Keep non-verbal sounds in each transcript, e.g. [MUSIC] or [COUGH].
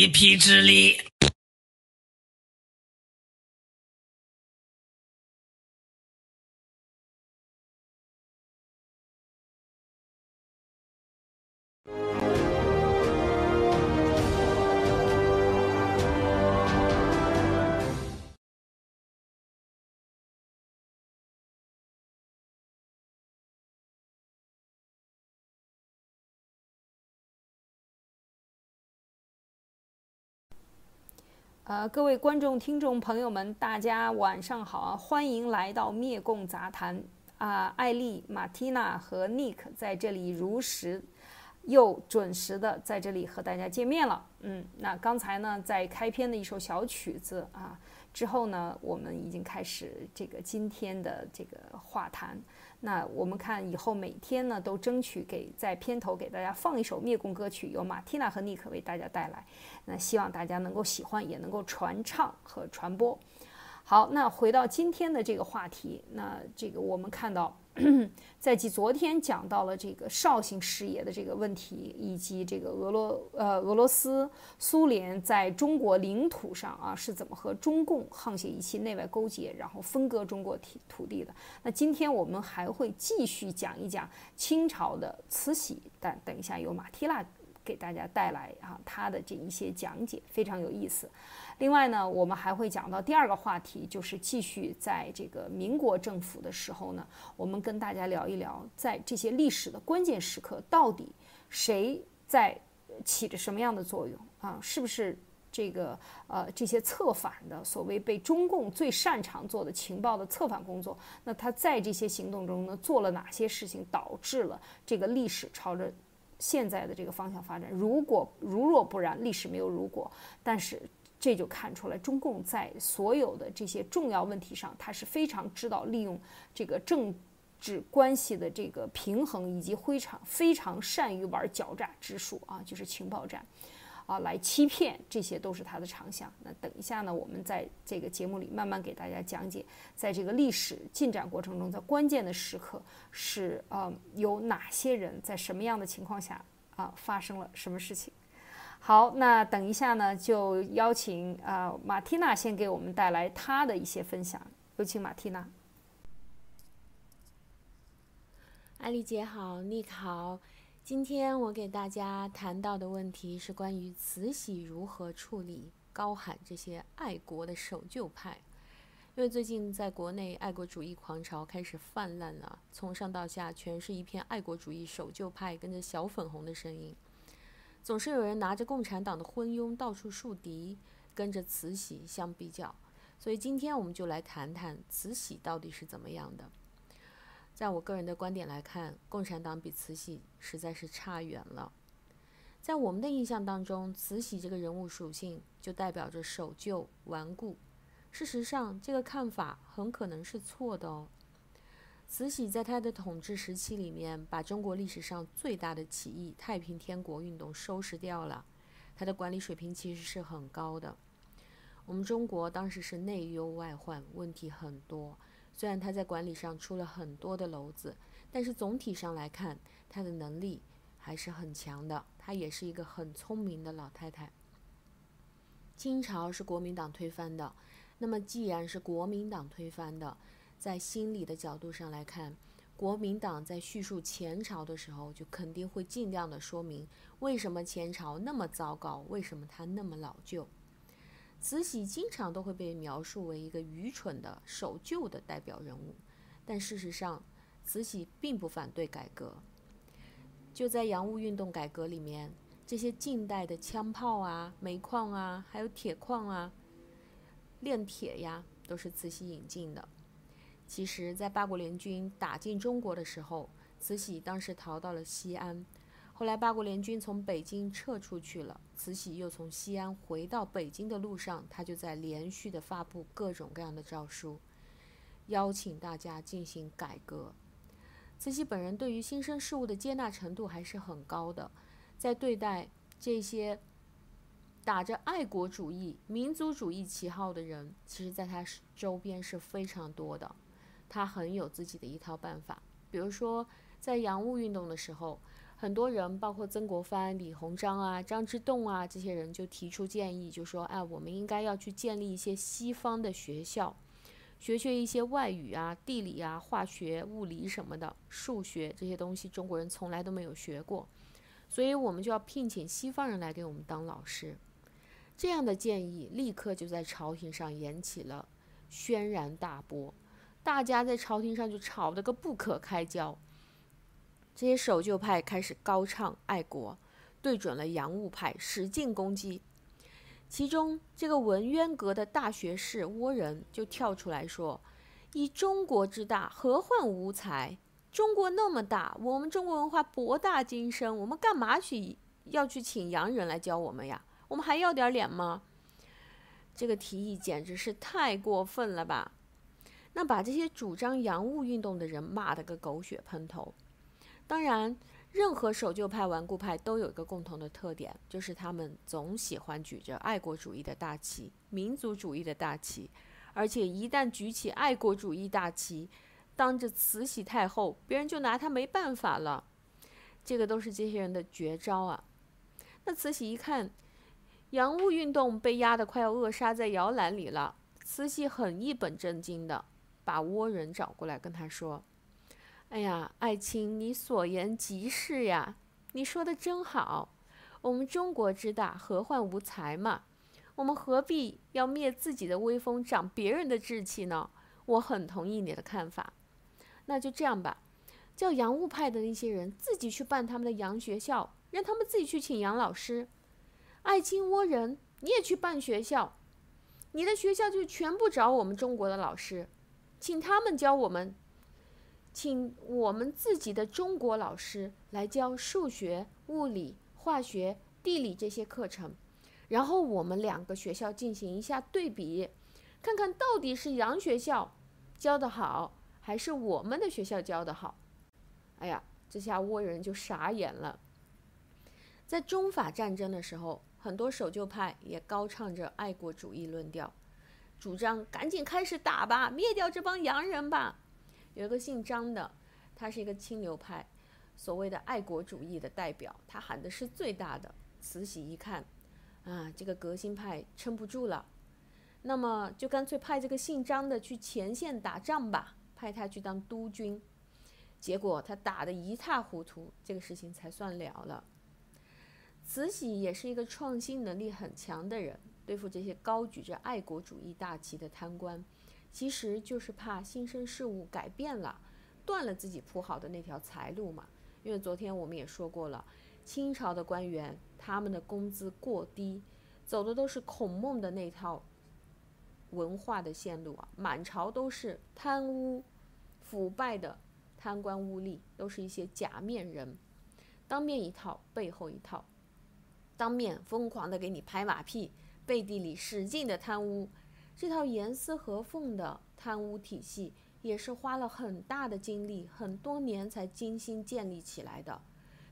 一臂之力。呃，各位观众、听众朋友们，大家晚上好啊！欢迎来到灭共杂谈啊！艾丽、马蒂娜和 Nick 在这里如实又准时的在这里和大家见面了。嗯，那刚才呢，在开篇的一首小曲子啊之后呢，我们已经开始这个今天的这个话谈。那我们看以后每天呢，都争取给在片头给大家放一首灭共歌曲，由马蒂娜和尼克为大家带来。那希望大家能够喜欢，也能够传唱和传播。好，那回到今天的这个话题，那这个我们看到，[CLEARS THROAT] 在继昨天讲到了这个绍兴事业的这个问题，以及这个俄罗呃俄罗斯苏联在中国领土上啊是怎么和中共沆瀣一气、内外勾结，然后分割中国土土地的。那今天我们还会继续讲一讲清朝的慈禧，但等一下有马蒂娜给大家带来啊他的这一些讲解，非常有意思。另外呢，我们还会讲到第二个话题，就是继续在这个民国政府的时候呢，我们跟大家聊一聊，在这些历史的关键时刻，到底谁在起着什么样的作用啊？是不是这个呃这些策反的所谓被中共最擅长做的情报的策反工作？那他在这些行动中呢，做了哪些事情，导致了这个历史朝着现在的这个方向发展？如果如若不然，历史没有如果，但是。这就看出来，中共在所有的这些重要问题上，他是非常知道利用这个政治关系的这个平衡，以及非常非常善于玩狡诈之术啊，就是情报战，啊，来欺骗，这些都是他的长项。那等一下呢，我们在这个节目里慢慢给大家讲解，在这个历史进展过程中，在关键的时刻是呃有哪些人在什么样的情况下啊发生了什么事情。好，那等一下呢，就邀请啊马蒂娜先给我们带来她的一些分享，有请马蒂娜。艾丽姐好，尼克好，今天我给大家谈到的问题是关于慈禧如何处理高喊这些爱国的守旧派，因为最近在国内爱国主义狂潮开始泛滥了，从上到下全是一片爱国主义守旧派跟着小粉红的声音。总是有人拿着共产党的昏庸到处树敌，跟着慈禧相比较。所以今天我们就来谈谈慈禧到底是怎么样的。在我个人的观点来看，共产党比慈禧实在是差远了。在我们的印象当中，慈禧这个人物属性就代表着守旧顽固。事实上，这个看法很可能是错的哦。慈禧在她的统治时期里面，把中国历史上最大的起义——太平天国运动收拾掉了。她的管理水平其实是很高的。我们中国当时是内忧外患，问题很多。虽然他在管理上出了很多的篓子，但是总体上来看，他的能力还是很强的。他也是一个很聪明的老太太。清朝是国民党推翻的，那么既然是国民党推翻的，在心理的角度上来看，国民党在叙述前朝的时候，就肯定会尽量的说明为什么前朝那么糟糕，为什么它那么老旧。慈禧经常都会被描述为一个愚蠢的守旧的代表人物，但事实上，慈禧并不反对改革。就在洋务运动改革里面。这些近代的枪炮啊、煤矿啊，还有铁矿啊、炼铁呀，都是慈禧引进的。其实，在八国联军打进中国的时候，慈禧当时逃到了西安。后来，八国联军从北京撤出去了，慈禧又从西安回到北京的路上，她就在连续的发布各种各样的诏书，邀请大家进行改革。慈禧本人对于新生事物的接纳程度还是很高的。在对待这些打着爱国主义、民族主义旗号的人，其实在他周边是非常多的。他很有自己的一套办法。比如说，在洋务运动的时候，很多人，包括曾国藩、李鸿章啊、张之洞啊这些人，就提出建议，就说：“哎，我们应该要去建立一些西方的学校，学学一些外语啊、地理啊、化学、物理什么的，数学这些东西，中国人从来都没有学过。”所以我们就要聘请西方人来给我们当老师，这样的建议立刻就在朝廷上引起了轩然大波，大家在朝廷上就吵得个不可开交。这些守旧派开始高唱爱国，对准了洋务派使劲攻击。其中这个文渊阁的大学士倭人就跳出来说：“以中国之大，何患无才？”中国那么大，我们中国文化博大精深，我们干嘛去要去请洋人来教我们呀？我们还要点脸吗？这个提议简直是太过分了吧！那把这些主张洋务运动的人骂得个狗血喷头。当然，任何守旧派、顽固派都有一个共同的特点，就是他们总喜欢举着爱国主义的大旗、民族主义的大旗，而且一旦举起爱国主义大旗，当着慈禧太后，别人就拿他没办法了。这个都是这些人的绝招啊。那慈禧一看，洋务运动被压得快要扼杀在摇篮里了，慈禧很一本正经的把倭人找过来跟他说：“哎呀，爱卿，你所言极是呀，你说的真好。我们中国之大，何患无才嘛？我们何必要灭自己的威风，长别人的志气呢？我很同意你的看法。”那就这样吧，叫洋务派的那些人自己去办他们的洋学校，让他们自己去请洋老师。爱卿倭人，你也去办学校，你的学校就全部找我们中国的老师，请他们教我们，请我们自己的中国老师来教数学、物理、化学、地理这些课程，然后我们两个学校进行一下对比，看看到底是洋学校教的好。还是我们的学校教的好，哎呀，这下倭人就傻眼了。在中法战争的时候，很多守旧派也高唱着爱国主义论调，主张赶紧开始打吧，灭掉这帮洋人吧。有一个姓张的，他是一个清流派，所谓的爱国主义的代表，他喊的是最大的。慈禧一看，啊，这个革新派撑不住了，那么就干脆派这个姓张的去前线打仗吧。派他去当督军，结果他打得一塌糊涂，这个事情才算了了。慈禧也是一个创新能力很强的人，对付这些高举着爱国主义大旗的贪官，其实就是怕新生事物改变了，断了自己铺好的那条财路嘛。因为昨天我们也说过了，清朝的官员他们的工资过低，走的都是孔孟的那套。文化的线路啊，满朝都是贪污、腐败的贪官污吏，都是一些假面人，当面一套，背后一套，当面疯狂的给你拍马屁，背地里使劲的贪污。这套严丝合缝的贪污体系，也是花了很大的精力，很多年才精心建立起来的，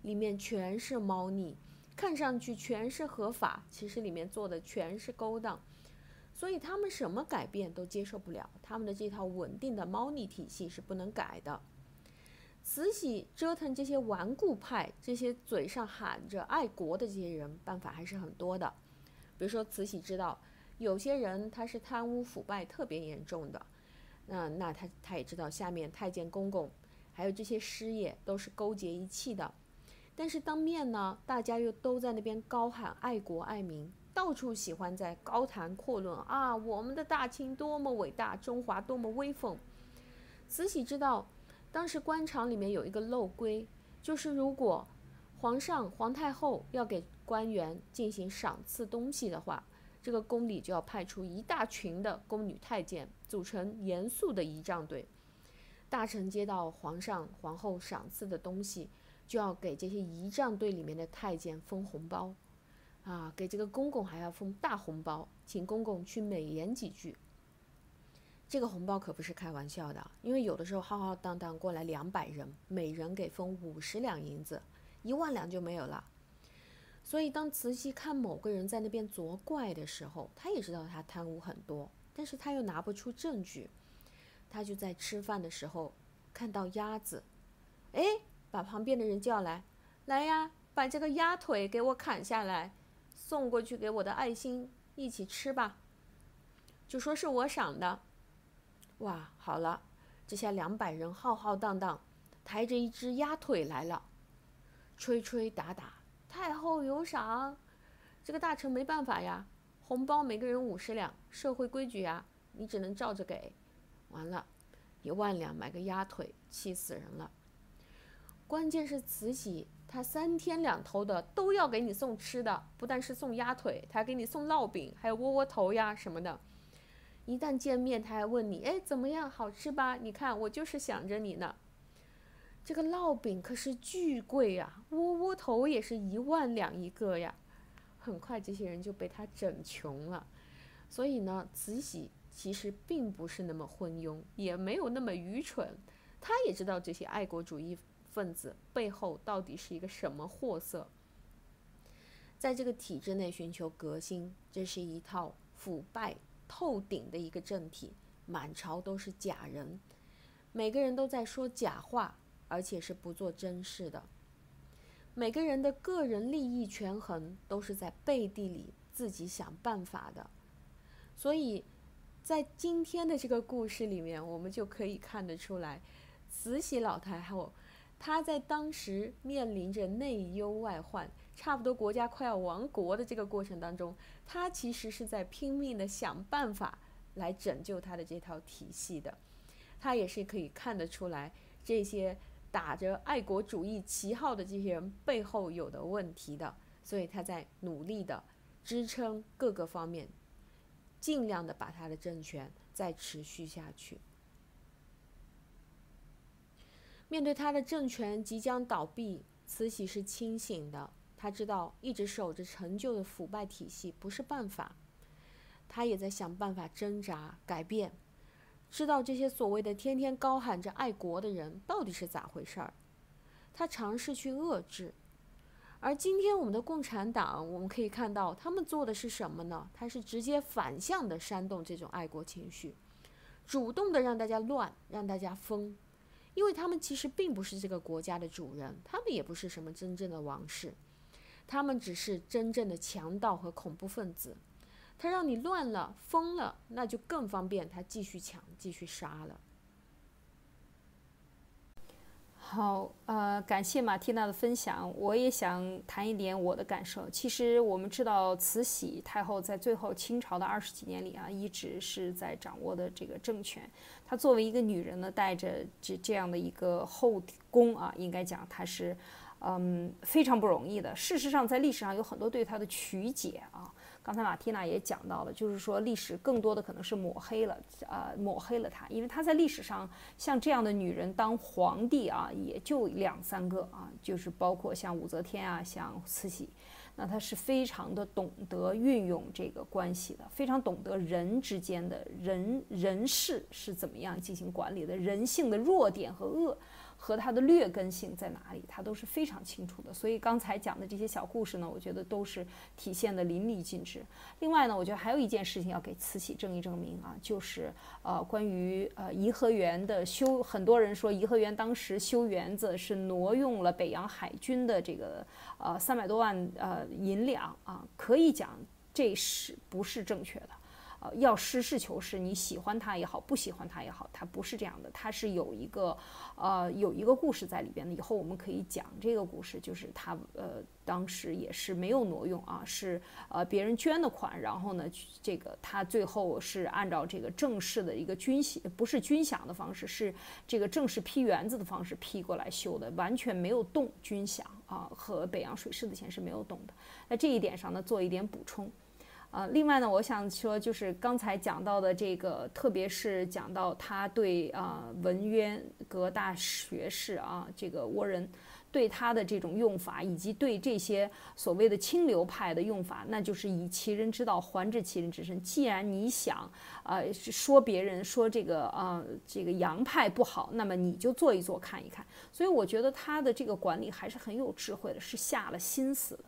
里面全是猫腻，看上去全是合法，其实里面做的全是勾当。所以他们什么改变都接受不了，他们的这套稳定的猫腻体系是不能改的。慈禧折腾这些顽固派，这些嘴上喊着爱国的这些人，办法还是很多的。比如说，慈禧知道有些人他是贪污腐败特别严重的，那那他他也知道下面太监公公还有这些师爷都是勾结一气的。但是当面呢，大家又都在那边高喊爱国爱民，到处喜欢在高谈阔论啊，我们的大清多么伟大，中华多么威风。慈禧知道。当时官场里面有一个漏规，就是如果皇上、皇太后要给官员进行赏赐东西的话，这个宫里就要派出一大群的宫女太监，组成严肃的仪仗队。大臣接到皇上、皇后赏赐的东西，就要给这些仪仗队里面的太监封红包，啊，给这个公公还要封大红包，请公公去美言几句。这个红包可不是开玩笑的，因为有的时候浩浩荡荡过来两百人，每人给封五十两银子，一万两就没有了。所以当慈禧看某个人在那边作怪的时候，她也知道他贪污很多，但是他又拿不出证据。他就在吃饭的时候看到鸭子，哎，把旁边的人叫来，来呀，把这个鸭腿给我砍下来，送过去给我的爱心一起吃吧，就说是我赏的。哇，好了，这下两百人浩浩荡荡，抬着一只鸭腿来了，吹吹打打，太后有赏，这个大臣没办法呀，红包每个人五十两，社会规矩呀，你只能照着给。完了，一万两买个鸭腿，气死人了。关键是慈禧，她三天两头的都要给你送吃的，不但是送鸭腿，她还给你送烙饼，还有窝窝头呀什么的。一旦见面，她还问你：“哎，怎么样？好吃吧？你看，我就是想着你呢。这个烙饼可是巨贵呀，窝窝头也是一万两一个呀。很快，这些人就被他整穷了。所以呢，慈禧其实并不是那么昏庸，也没有那么愚蠢。他也知道这些爱国主义分子背后到底是一个什么货色。在这个体制内寻求革新，这是一套腐败。透顶的一个政体，满朝都是假人，每个人都在说假话，而且是不做真事的。每个人的个人利益权衡都是在背地里自己想办法的。所以，在今天的这个故事里面，我们就可以看得出来，慈禧老太后她在当时面临着内忧外患。差不多国家快要亡国的这个过程当中，她其实是在拼命的想办法来拯救她的这套体系的。她也是可以看得出来，这些打着爱国主义旗号的这些人背后有的问题的，所以他在努力的支撑各个方面，尽量的把他的政权再持续下去。面对他的政权即将倒闭，慈禧是清醒的。他知道一直守着陈旧的腐败体系不是办法，他也在想办法挣扎改变。知道这些所谓的天天高喊着爱国的人到底是咋回事儿，他尝试去遏制。而今天我们的共产党，我们可以看到他们做的是什么呢？他是直接反向的煽动这种爱国情绪，主动的让大家乱，让大家疯，因为他们其实并不是这个国家的主人，他们也不是什么真正的王室。他们只是真正的强盗和恐怖分子，他让你乱了、疯了，那就更方便他继续抢、继续杀了。好，呃，感谢马蒂娜的分享，我也想谈一点我的感受。其实我们知道，慈禧太后在最后清朝的二十几年里啊，一直是在掌握的这个政权。她作为一个女人呢，带着这这样的一个后宫啊，应该讲她是。嗯，非常不容易的。事实上，在历史上有很多对他的曲解啊。刚才马蒂娜也讲到了，就是说历史更多的可能是抹黑了，呃，抹黑了他，因为他在历史上像这样的女人当皇帝啊，也就两三个啊，就是包括像武则天啊，像慈禧，那她是非常的懂得运用这个关系的，非常懂得人之间的人人事是怎么样进行管理的，人性的弱点和恶。和它的劣根性在哪里，他都是非常清楚的。所以刚才讲的这些小故事呢，我觉得都是体现的淋漓尽致。另外呢，我觉得还有一件事情要给慈禧正一正名啊，就是呃关于呃颐和园的修，很多人说颐和园当时修园子是挪用了北洋海军的这个呃三百多万呃银两啊，可以讲这是不是正确的？呃，要实事求是，你喜欢他也好，不喜欢他也好，他不是这样的，他是有一个，呃，有一个故事在里边的。以后我们可以讲这个故事，就是他，呃，当时也是没有挪用啊，是呃别人捐的款，然后呢，这个他最后是按照这个正式的一个军饷，不是军饷的方式，是这个正式批园子的方式批过来修的，完全没有动军饷啊，和北洋水师的钱是没有动的。在这一点上呢，做一点补充。呃，另外呢，我想说，就是刚才讲到的这个，特别是讲到他对啊文渊阁大学士啊这个倭人对他的这种用法，以及对这些所谓的清流派的用法，那就是以其人之道还治其人之身。既然你想呃说别人说这个啊这个洋派不好，那么你就做一做看一看。所以我觉得他的这个管理还是很有智慧的，是下了心思的。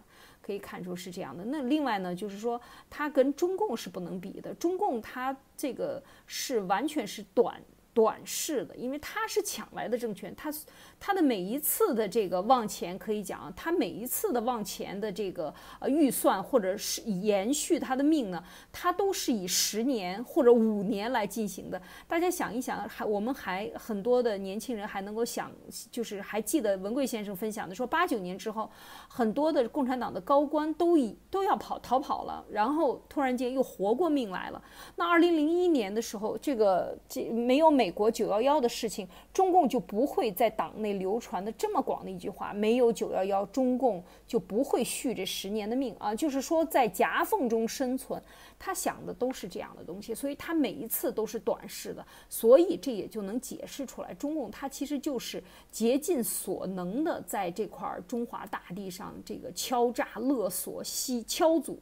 可以看出是这样的。那另外呢，就是说，它跟中共是不能比的。中共它这个是完全是短。短视的，因为他是抢来的政权，他他的每一次的这个往前可以讲，他每一次的往前的这个呃预算或者是延续他的命呢，他都是以十年或者五年来进行的。大家想一想，还我们还很多的年轻人还能够想，就是还记得文贵先生分享的说，八九年之后，很多的共产党的高官都已都要跑逃跑了，然后突然间又活过命来了。那二零零一年的时候，这个这没有。美美国九幺幺的事情，中共就不会在党内流传的这么广的一句话：没有九幺幺，中共就不会续这十年的命啊！就是说，在夹缝中生存，他想的都是这样的东西，所以他每一次都是短视的，所以这也就能解释出来，中共他其实就是竭尽所能的在这块中华大地上这个敲诈勒索、吸敲阻、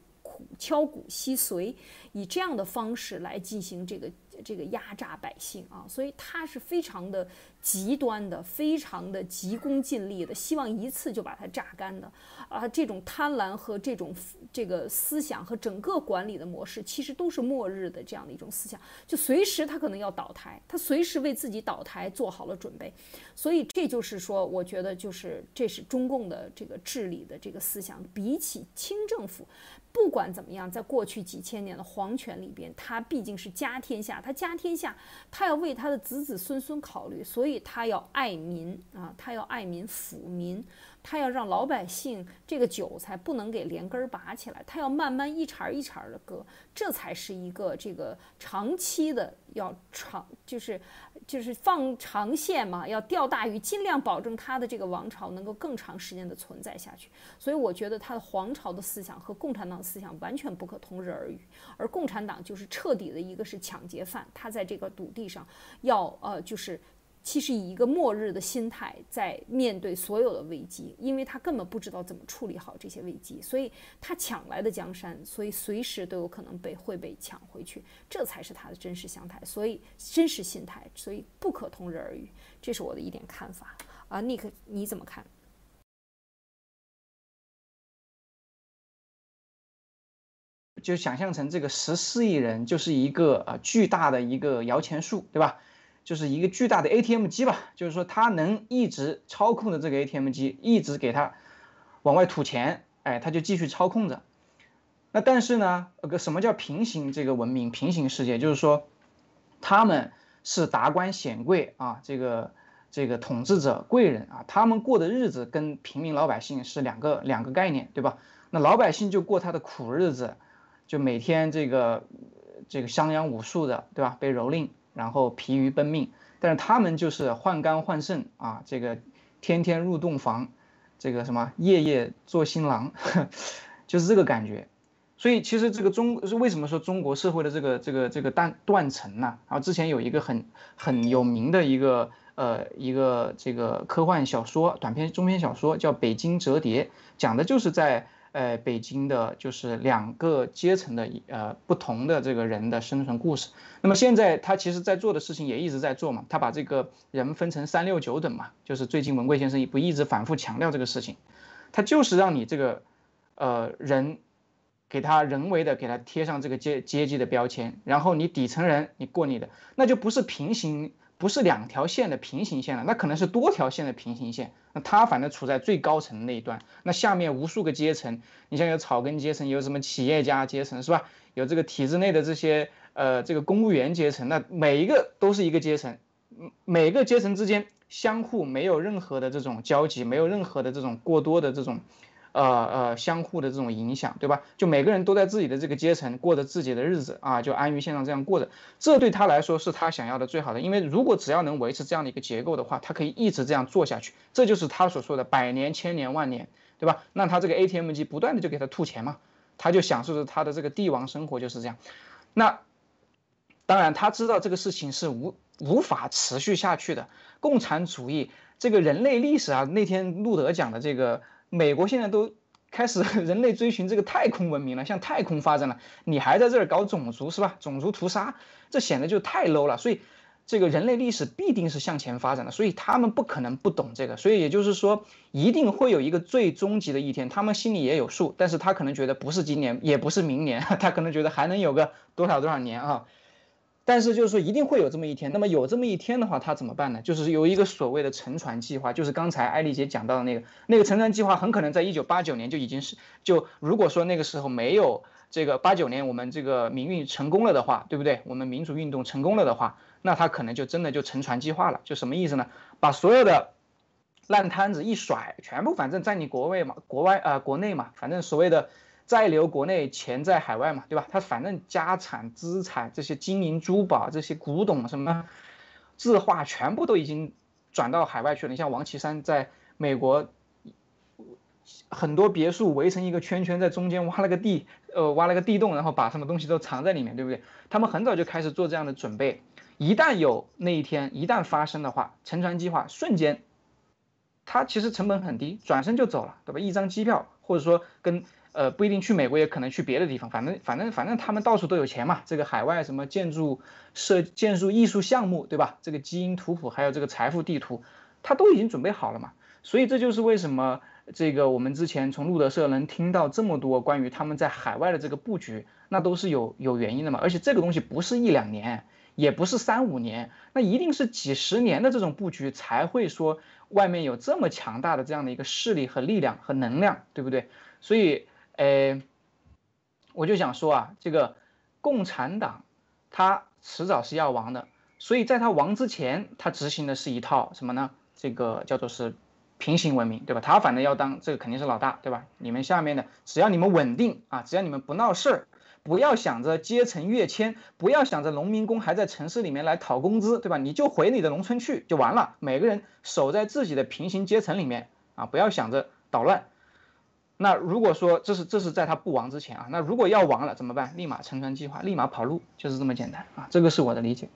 敲鼓吸髓，以这样的方式来进行这个。这个压榨百姓啊，所以他是非常的极端的，非常的急功近利的，希望一次就把它榨干的啊。这种贪婪和这种这个思想和整个管理的模式，其实都是末日的这样的一种思想，就随时他可能要倒台，他随时为自己倒台做好了准备。所以这就是说，我觉得就是这是中共的这个治理的这个思想，比起清政府。不管怎么样，在过去几千年的皇权里边，他毕竟是家天下，他家天下，他要为他的子子孙孙考虑，所以他要爱民啊，他要爱民抚民。他要让老百姓这个韭菜不能给连根儿拔起来，他要慢慢一茬一茬的割，这才是一个这个长期的要长，就是就是放长线嘛，要钓大鱼，尽量保证他的这个王朝能够更长时间的存在下去。所以我觉得他的皇朝的思想和共产党思想完全不可同日而语，而共产党就是彻底的一个是抢劫犯，他在这个土地上要呃就是。其实以一个末日的心态在面对所有的危机，因为他根本不知道怎么处理好这些危机，所以他抢来的江山，所以随时都有可能被会被抢回去，这才是他的真实相态，所以真实心态，所以不可同日而语，这是我的一点看法啊，Nick 你怎么看？就想象成这个十四亿人就是一个呃巨大的一个摇钱树，对吧？就是一个巨大的 ATM 机吧，就是说它能一直操控着这个 ATM 机，一直给它往外吐钱，哎，它就继续操控着。那但是呢，呃，个什么叫平行这个文明，平行世界？就是说他们是达官显贵啊，这个这个统治者贵人啊，他们过的日子跟平民老百姓是两个两个概念，对吧？那老百姓就过他的苦日子，就每天这个这个襄阳武术的，对吧？被蹂躏。然后疲于奔命，但是他们就是换肝换肾啊，这个天天入洞房，这个什么夜夜做新郎，[LAUGHS] 就是这个感觉。所以其实这个中是为什么说中国社会的这个这个这个断断层呢？然后之前有一个很很有名的一个呃一个这个科幻小说短篇中篇小说叫《北京折叠》，讲的就是在。呃北京的就是两个阶层的呃不同的这个人的生存故事。那么现在他其实在做的事情也一直在做嘛，他把这个人分成三六九等嘛，就是最近文贵先生也不一直反复强调这个事情，他就是让你这个呃人。给他人为的给他贴上这个阶阶级的标签，然后你底层人你过你的，那就不是平行，不是两条线的平行线了，那可能是多条线的平行线。那他反正处在最高层那一段，那下面无数个阶层，你像有草根阶层，有什么企业家阶层是吧？有这个体制内的这些呃这个公务员阶层，那每一个都是一个阶层，每个阶层之间相互没有任何的这种交集，没有任何的这种过多的这种。呃呃，相互的这种影响，对吧？就每个人都在自己的这个阶层过着自己的日子啊，就安于现状这样过着，这对他来说是他想要的最好的。因为如果只要能维持这样的一个结构的话，他可以一直这样做下去，这就是他所说的百年、千年、万年，对吧？那他这个 ATM 机不断的就给他吐钱嘛，他就享受着他的这个帝王生活就是这样。那当然他知道这个事情是无无法持续下去的。共产主义这个人类历史啊，那天路德讲的这个。美国现在都开始 [LAUGHS] 人类追寻这个太空文明了，向太空发展了，你还在这儿搞种族是吧？种族屠杀，这显得就太 low 了。所以，这个人类历史必定是向前发展的，所以他们不可能不懂这个。所以也就是说，一定会有一个最终极的一天，他们心里也有数。但是他可能觉得不是今年，也不是明年，[LAUGHS] 他可能觉得还能有个多少多少年啊。但是就是说一定会有这么一天，那么有这么一天的话，他怎么办呢？就是有一个所谓的沉船计划，就是刚才艾丽姐讲到的那个那个沉船计划，很可能在一九八九年就已经是就如果说那个时候没有这个八九年我们这个民运成功了的话，对不对？我们民主运动成功了的话，那他可能就真的就沉船计划了，就什么意思呢？把所有的烂摊子一甩，全部反正在你国外嘛，国外啊国内嘛，反正所谓的。在留国内，钱在海外嘛，对吧？他反正家产、资产这些金银珠宝、这些古董什么字画，全部都已经转到海外去了。你像王岐山在美国，很多别墅围成一个圈圈，在中间挖了个地，呃，挖了个地洞，然后把什么东西都藏在里面，对不对？他们很早就开始做这样的准备。一旦有那一天，一旦发生的话，沉船计划瞬间，它其实成本很低，转身就走了，对吧？一张机票，或者说跟。呃，不一定去美国，也可能去别的地方。反正，反正，反正他们到处都有钱嘛。这个海外什么建筑设、建筑艺术项目，对吧？这个基因图谱，还有这个财富地图，他都已经准备好了嘛。所以这就是为什么这个我们之前从路德社能听到这么多关于他们在海外的这个布局，那都是有有原因的嘛。而且这个东西不是一两年，也不是三五年，那一定是几十年的这种布局才会说外面有这么强大的这样的一个势力和力量和能量，对不对？所以。诶，我就想说啊，这个共产党，他迟早是要亡的，所以在他亡之前，他执行的是一套什么呢？这个叫做是平行文明，对吧？他反正要当这个肯定是老大，对吧？你们下面的，只要你们稳定啊，只要你们不闹事儿，不要想着阶层跃迁，不要想着农民工还在城市里面来讨工资，对吧？你就回你的农村去就完了，每个人守在自己的平行阶层里面啊，不要想着捣乱。那如果说这是这是在他不亡之前啊，那如果要亡了怎么办？立马沉船计划，立马跑路，就是这么简单啊。这个是我的理解。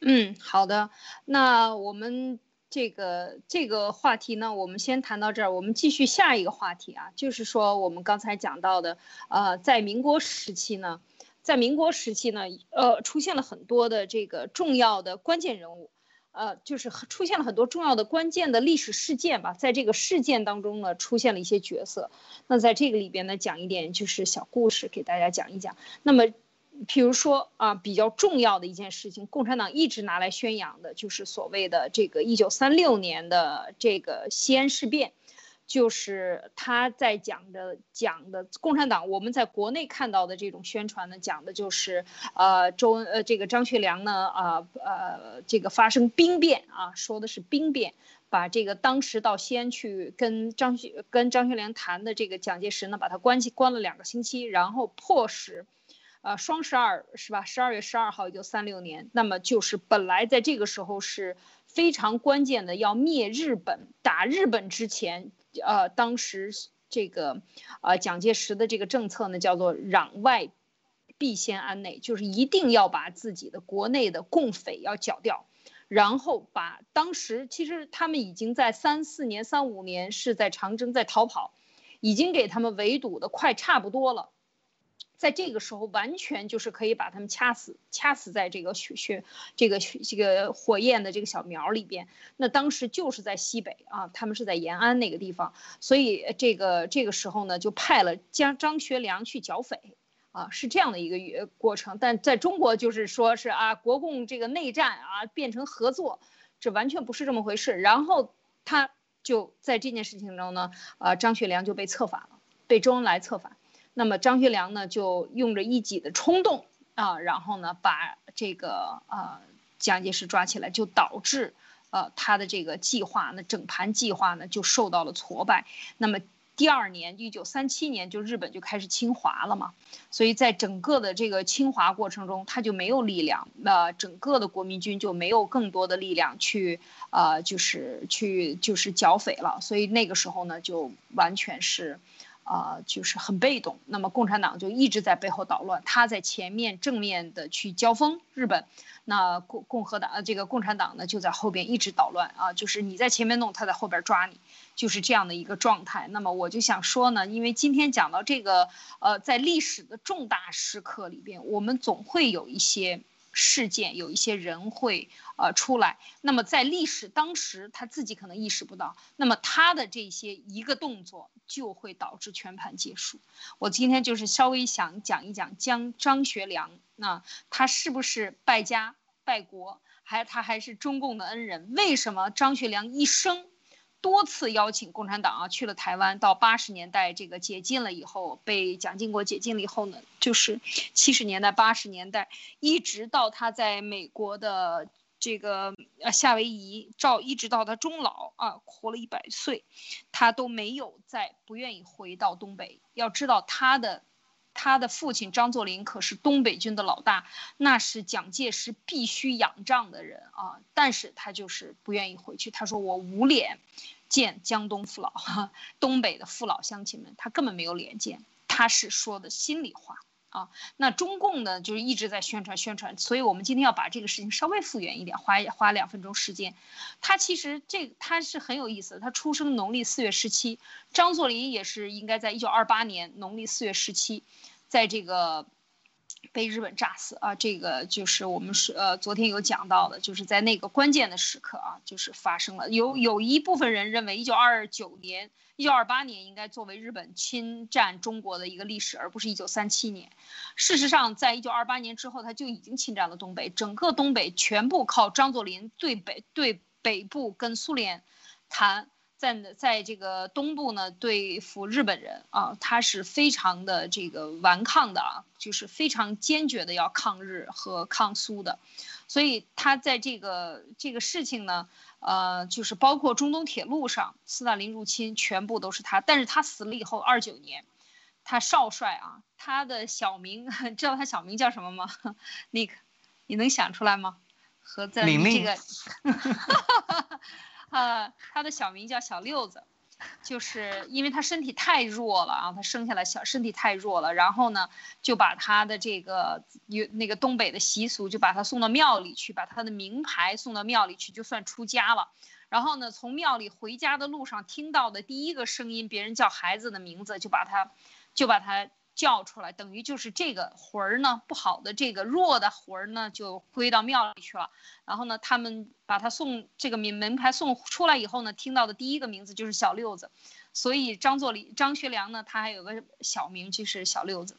嗯，好的。那我们这个这个话题呢，我们先谈到这儿。我们继续下一个话题啊，就是说我们刚才讲到的，呃，在民国时期呢，在民国时期呢，呃，出现了很多的这个重要的关键人物。呃，就是出现了很多重要的关键的历史事件吧，在这个事件当中呢，出现了一些角色。那在这个里边呢，讲一点就是小故事，给大家讲一讲。那么，比如说啊，比较重要的一件事情，共产党一直拿来宣扬的，就是所谓的这个一九三六年的这个西安事变。就是他在讲的讲的共产党，我们在国内看到的这种宣传呢，讲的就是，呃，周恩呃这个张学良呢，啊呃这个发生兵变啊，说的是兵变，把这个当时到西安去跟张学跟张学良谈的这个蒋介石呢，把他关起关了两个星期，然后迫使，呃双十二是吧？十二月十二号，一九三六年，那么就是本来在这个时候是非常关键的，要灭日本，打日本之前。呃，当时这个，呃，蒋介石的这个政策呢，叫做攘外必先安内，就是一定要把自己的国内的共匪要剿掉。然后把当时其实他们已经在三四年、三五年是在长征在逃跑，已经给他们围堵的快差不多了。在这个时候，完全就是可以把他们掐死，掐死在这个雪雪这个这个火焰的这个小苗里边。那当时就是在西北啊，他们是在延安那个地方，所以这个这个时候呢，就派了将张学良去剿匪啊，是这样的一个过程。但在中国就是说是啊，国共这个内战啊变成合作，这完全不是这么回事。然后他就在这件事情中呢，啊，张学良就被策反了，被周恩来策反。那么张学良呢，就用着一己的冲动啊，然后呢，把这个呃蒋介石抓起来，就导致呃他的这个计划呢，整盘计划呢就受到了挫败。那么第二年，一九三七年，就日本就开始侵华了嘛，所以在整个的这个侵华过程中，他就没有力量，那整个的国民军就没有更多的力量去呃，就是去就是剿匪了。所以那个时候呢，就完全是。啊，就是很被动。那么共产党就一直在背后捣乱，他在前面正面的去交锋日本，那共共和党呃这个共产党呢就在后边一直捣乱啊，就是你在前面弄，他在后边抓你，就是这样的一个状态。那么我就想说呢，因为今天讲到这个，呃，在历史的重大时刻里边，我们总会有一些。事件有一些人会呃出来，那么在历史当时他自己可能意识不到，那么他的这些一个动作就会导致全盘结束。我今天就是稍微想讲一讲江张学良，那他是不是败家败国，还他还是中共的恩人？为什么张学良一生？多次邀请共产党啊去了台湾，到八十年代这个解禁了以后，被蒋经国解禁了以后呢，就是七十年代、八十年代，一直到他在美国的这个呃夏威夷照，一直到他终老啊，活了一百岁，他都没有再不愿意回到东北。要知道他的。他的父亲张作霖可是东北军的老大，那是蒋介石必须仰仗的人啊！但是他就是不愿意回去。他说：“我无脸见江东父老，[LAUGHS] 东北的父老乡亲们，他根本没有脸见。”他是说的心里话啊。那中共呢，就是一直在宣传宣传，所以我们今天要把这个事情稍微复原一点，花花两分钟时间。他其实这他是很有意思。他出生农历四月十七，张作霖也是应该在一九二八年农历四月十七。在这个被日本炸死啊，这个就是我们是呃昨天有讲到的，就是在那个关键的时刻啊，就是发生了。有有一部分人认为，一九二九年、一九二八年应该作为日本侵占中国的一个历史，而不是一九三七年。事实上，在一九二八年之后，他就已经侵占了东北，整个东北全部靠张作霖对北对北部跟苏联谈。在在这个东部呢，对付日本人啊，他是非常的这个顽抗的啊，就是非常坚决的要抗日和抗苏的，所以他在这个这个事情呢，呃，就是包括中东铁路上斯大林入侵，全部都是他。但是他死了以后，二九年，他少帅啊，他的小名 [LAUGHS] 知道他小名叫什么吗？Nick，你能想出来吗？和在这个。[LAUGHS] [LAUGHS] 呃，他的小名叫小六子，就是因为他身体太弱了啊，他生下来小身体太弱了，然后呢，就把他的这个有那个东北的习俗，就把他送到庙里去，把他的名牌送到庙里去，就算出家了。然后呢，从庙里回家的路上听到的第一个声音，别人叫孩子的名字，就把他，就把他。叫出来，等于就是这个魂儿呢，不好的这个弱的魂儿呢，就归到庙里去了。然后呢，他们把他送这个名门牌送出来以后呢，听到的第一个名字就是小六子，所以张作霖、张学良呢，他还有个小名就是小六子。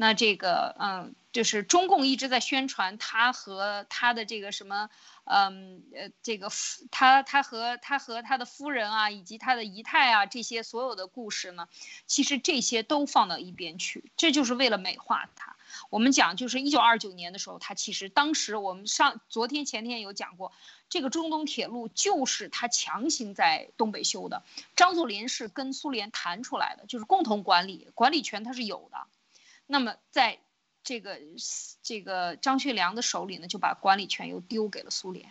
那这个，嗯，就是中共一直在宣传他和他的这个什么。嗯，呃，这个夫他他和他和他的夫人啊，以及他的姨太啊，这些所有的故事呢，其实这些都放到一边去，这就是为了美化他。我们讲，就是一九二九年的时候，他其实当时我们上昨天前天有讲过，这个中东铁路就是他强行在东北修的。张作霖是跟苏联谈出来的，就是共同管理，管理权他是有的。那么在。这个这个张学良的手里呢，就把管理权又丢给了苏联，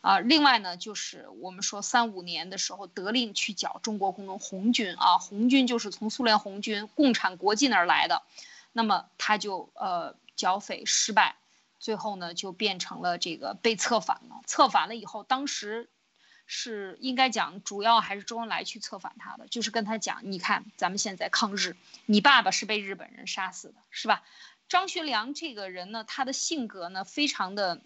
啊，另外呢，就是我们说三五年的时候得令去剿中国工农红军啊，红军就是从苏联红军共产国际那儿来的，那么他就呃剿匪失败，最后呢就变成了这个被策反了。策反了以后，当时是应该讲主要还是周恩来去策反他的，就是跟他讲，你看咱们现在抗日，你爸爸是被日本人杀死的，是吧？张学良这个人呢，他的性格呢非常的，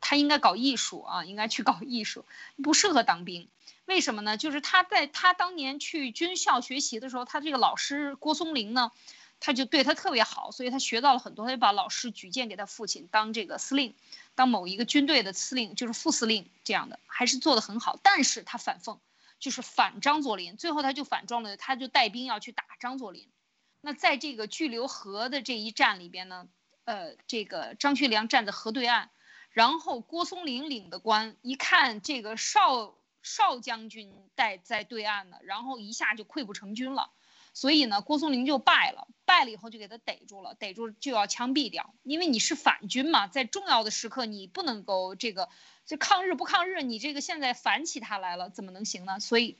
他应该搞艺术啊，应该去搞艺术，不适合当兵。为什么呢？就是他在他当年去军校学习的时候，他这个老师郭松龄呢。他就对他特别好，所以他学到了很多。他就把老师举荐给他父亲当这个司令，当某一个军队的司令，就是副司令这样的，还是做的很好。但是他反奉，就是反张作霖。最后他就反撞了，他就带兵要去打张作霖。那在这个巨流河的这一战里边呢，呃，这个张学良站在河对岸，然后郭松龄领的官一看这个少少将军带在对岸呢，然后一下就溃不成军了。所以呢，郭松龄就败了，败了以后就给他逮住了，逮住就要枪毙掉，因为你是反军嘛，在重要的时刻你不能够这个，这抗日不抗日，你这个现在反起他来了，怎么能行呢？所以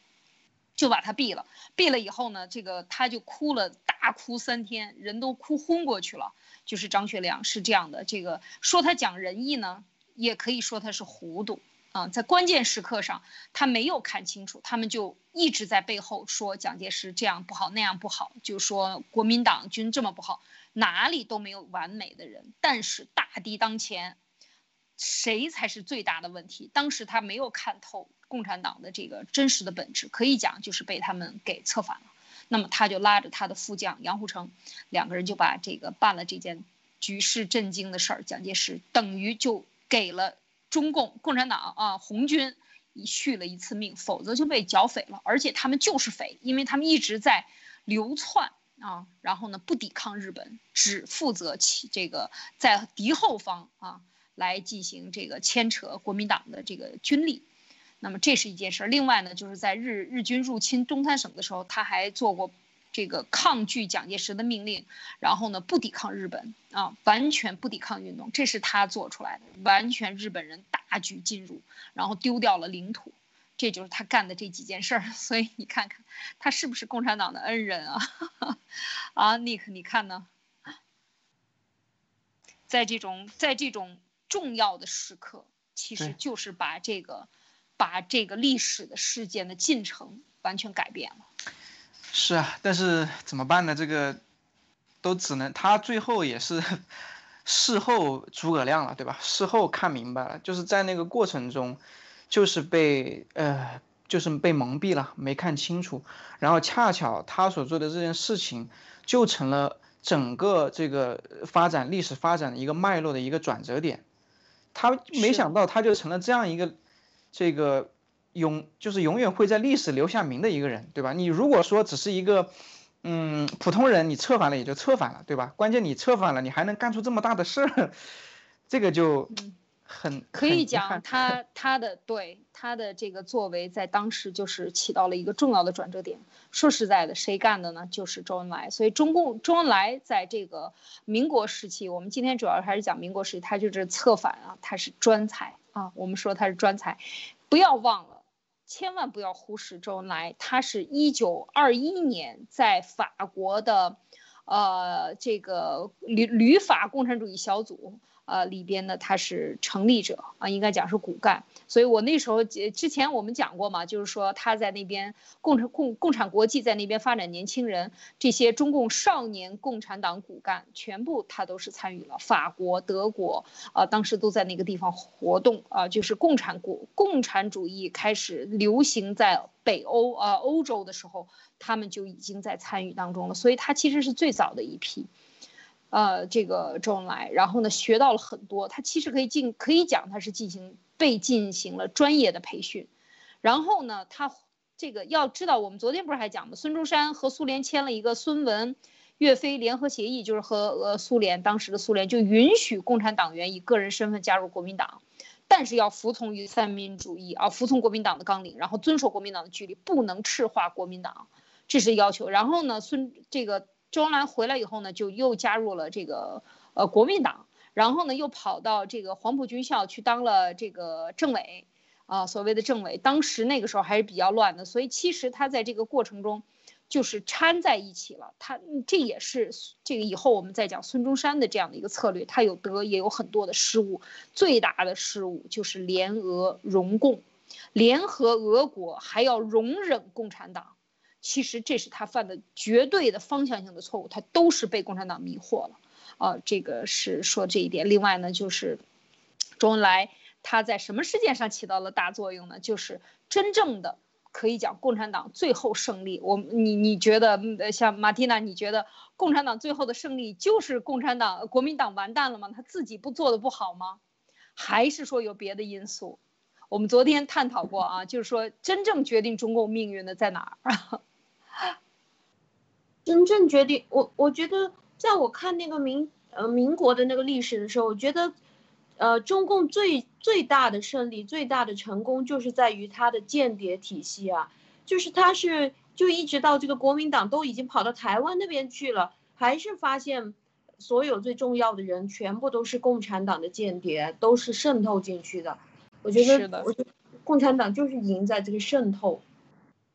就把他毙了，毙了以后呢，这个他就哭了，大哭三天，人都哭昏过去了。就是张学良是这样的，这个说他讲仁义呢，也可以说他是糊涂。啊，在关键时刻上，他没有看清楚，他们就一直在背后说蒋介石这样不好那样不好，就说国民党军这么不好，哪里都没有完美的人。但是大敌当前，谁才是最大的问题？当时他没有看透共产党的这个真实的本质，可以讲就是被他们给策反了。那么他就拉着他的副将杨虎城，两个人就把这个办了这件举世震惊的事儿，蒋介石等于就给了。中共共产党啊，红军续了一次命，否则就被剿匪了。而且他们就是匪，因为他们一直在流窜啊，然后呢不抵抗日本，只负责起这个在敌后方啊来进行这个牵扯国民党的这个军力。那么这是一件事儿。另外呢，就是在日日军入侵东三省的时候，他还做过。这个抗拒蒋介石的命令，然后呢不抵抗日本啊，完全不抵抗运动，这是他做出来的，完全日本人大举进入，然后丢掉了领土，这就是他干的这几件事儿。[LAUGHS] 所以你看看他是不是共产党的恩人啊？[LAUGHS] 啊，Nick，你看呢？在这种在这种重要的时刻，其实就是把这个把这个历史的事件的进程完全改变了。是啊，但是怎么办呢？这个都只能他最后也是事后诸葛亮了，对吧？事后看明白了，就是在那个过程中，就是被呃，就是被蒙蔽了，没看清楚。然后恰巧他所做的这件事情，就成了整个这个发展历史发展的一个脉络的一个转折点。他没想到，他就成了这样一个这个。永就是永远会在历史留下名的一个人，对吧？你如果说只是一个，嗯，普通人，你策反了也就策反了，对吧？关键你策反了，你还能干出这么大的事儿，这个就很可以讲他他的对他的这个作为在当时就是起到了一个重要的转折点。说实在的，谁干的呢？就是周恩来。所以中共周恩来在这个民国时期，我们今天主要还是讲民国时期，他就是策反啊，他是专才啊。我们说他是专才，不要忘了。千万不要忽视周恩来，他是一九二一年在法国的，呃，这个旅旅法共产主义小组。呃，里边呢，他是成立者啊，应该讲是骨干，所以我那时候之前我们讲过嘛，就是说他在那边共产共共产国际在那边发展年轻人，这些中共少年共产党骨干全部他都是参与了，法国、德国啊，当时都在那个地方活动啊，就是共产国共产主义开始流行在北欧啊欧洲的时候，他们就已经在参与当中了，所以他其实是最早的一批。呃，这个周恩来，然后呢，学到了很多。他其实可以进，可以讲他是进行被进行了专业的培训。然后呢，他这个要知道，我们昨天不是还讲吗？孙中山和苏联签了一个孙文、岳飞联合协议，就是和呃苏联当时的苏联就允许共产党员以个人身份加入国民党，但是要服从于三民主义啊，服从国民党的纲领，然后遵守国民党的纪律，不能赤化国民党，这是要求。然后呢，孙这个。周恩来回来以后呢，就又加入了这个呃国民党，然后呢又跑到这个黄埔军校去当了这个政委，啊所谓的政委。当时那个时候还是比较乱的，所以其实他在这个过程中，就是掺在一起了。他这也是这个以后我们再讲孙中山的这样的一个策略，他有得也有很多的失误。最大的失误就是联俄容共，联合俄国还要容忍共产党。其实这是他犯的绝对的方向性的错误，他都是被共产党迷惑了。啊，这个是说这一点。另外呢，就是周恩来他在什么事件上起到了大作用呢？就是真正的。可以讲共产党最后胜利，我你你觉得像马蒂娜，你觉得共产党最后的胜利就是共产党国民党完蛋了吗？他自己不做的不好吗？还是说有别的因素？我们昨天探讨过啊，就是说真正决定中共命运的在哪儿？[LAUGHS] 真正决定我，我觉得在我看那个民呃民国的那个历史的时候，我觉得。呃，中共最最大的胜利、最大的成功，就是在于他的间谍体系啊，就是他是就一直到这个国民党都已经跑到台湾那边去了，还是发现所有最重要的人全部都是共产党的间谍，都是渗透进去的。我觉得，我觉得共产党就是赢在这个渗透。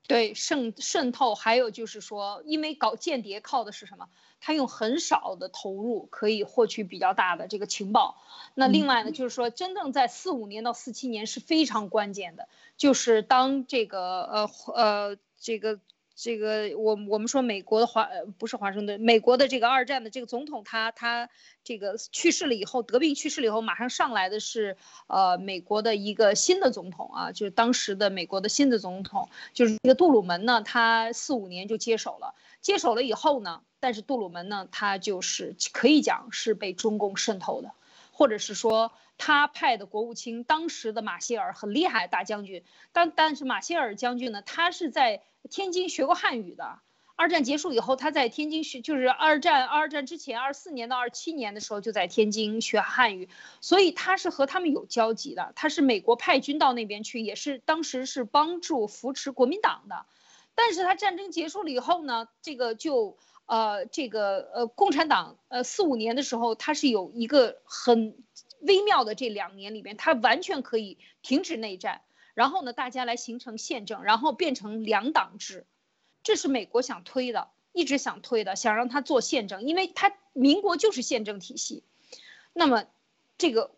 对渗渗透，还有就是说，因为搞间谍靠的是什么？他用很少的投入可以获取比较大的这个情报。那另外呢，就是说，真正在四五年到四七年是非常关键的，就是当这个呃呃这个。这个我我们说美国的华不是华盛顿，美国的这个二战的这个总统，他他这个去世了以后得病去世了以后，马上上来的是呃美国的一个新的总统啊，就是当时的美国的新的总统，就是这个杜鲁门呢，他四五年就接手了，接手了以后呢，但是杜鲁门呢，他就是可以讲是被中共渗透的，或者是说。他派的国务卿，当时的马歇尔很厉害，大将军。但但是马歇尔将军呢，他是在天津学过汉语的。二战结束以后，他在天津学，就是二战二战之前，二四年到二七年的时候就在天津学汉语，所以他是和他们有交集的。他是美国派军到那边去，也是当时是帮助扶持国民党的。但是他战争结束了以后呢，这个就呃这个呃共产党呃四五年的时候，它是有一个很。微妙的这两年里边，它完全可以停止内战，然后呢，大家来形成宪政，然后变成两党制，这是美国想推的，一直想推的，想让他做宪政，因为他民国就是宪政体系，那么这个。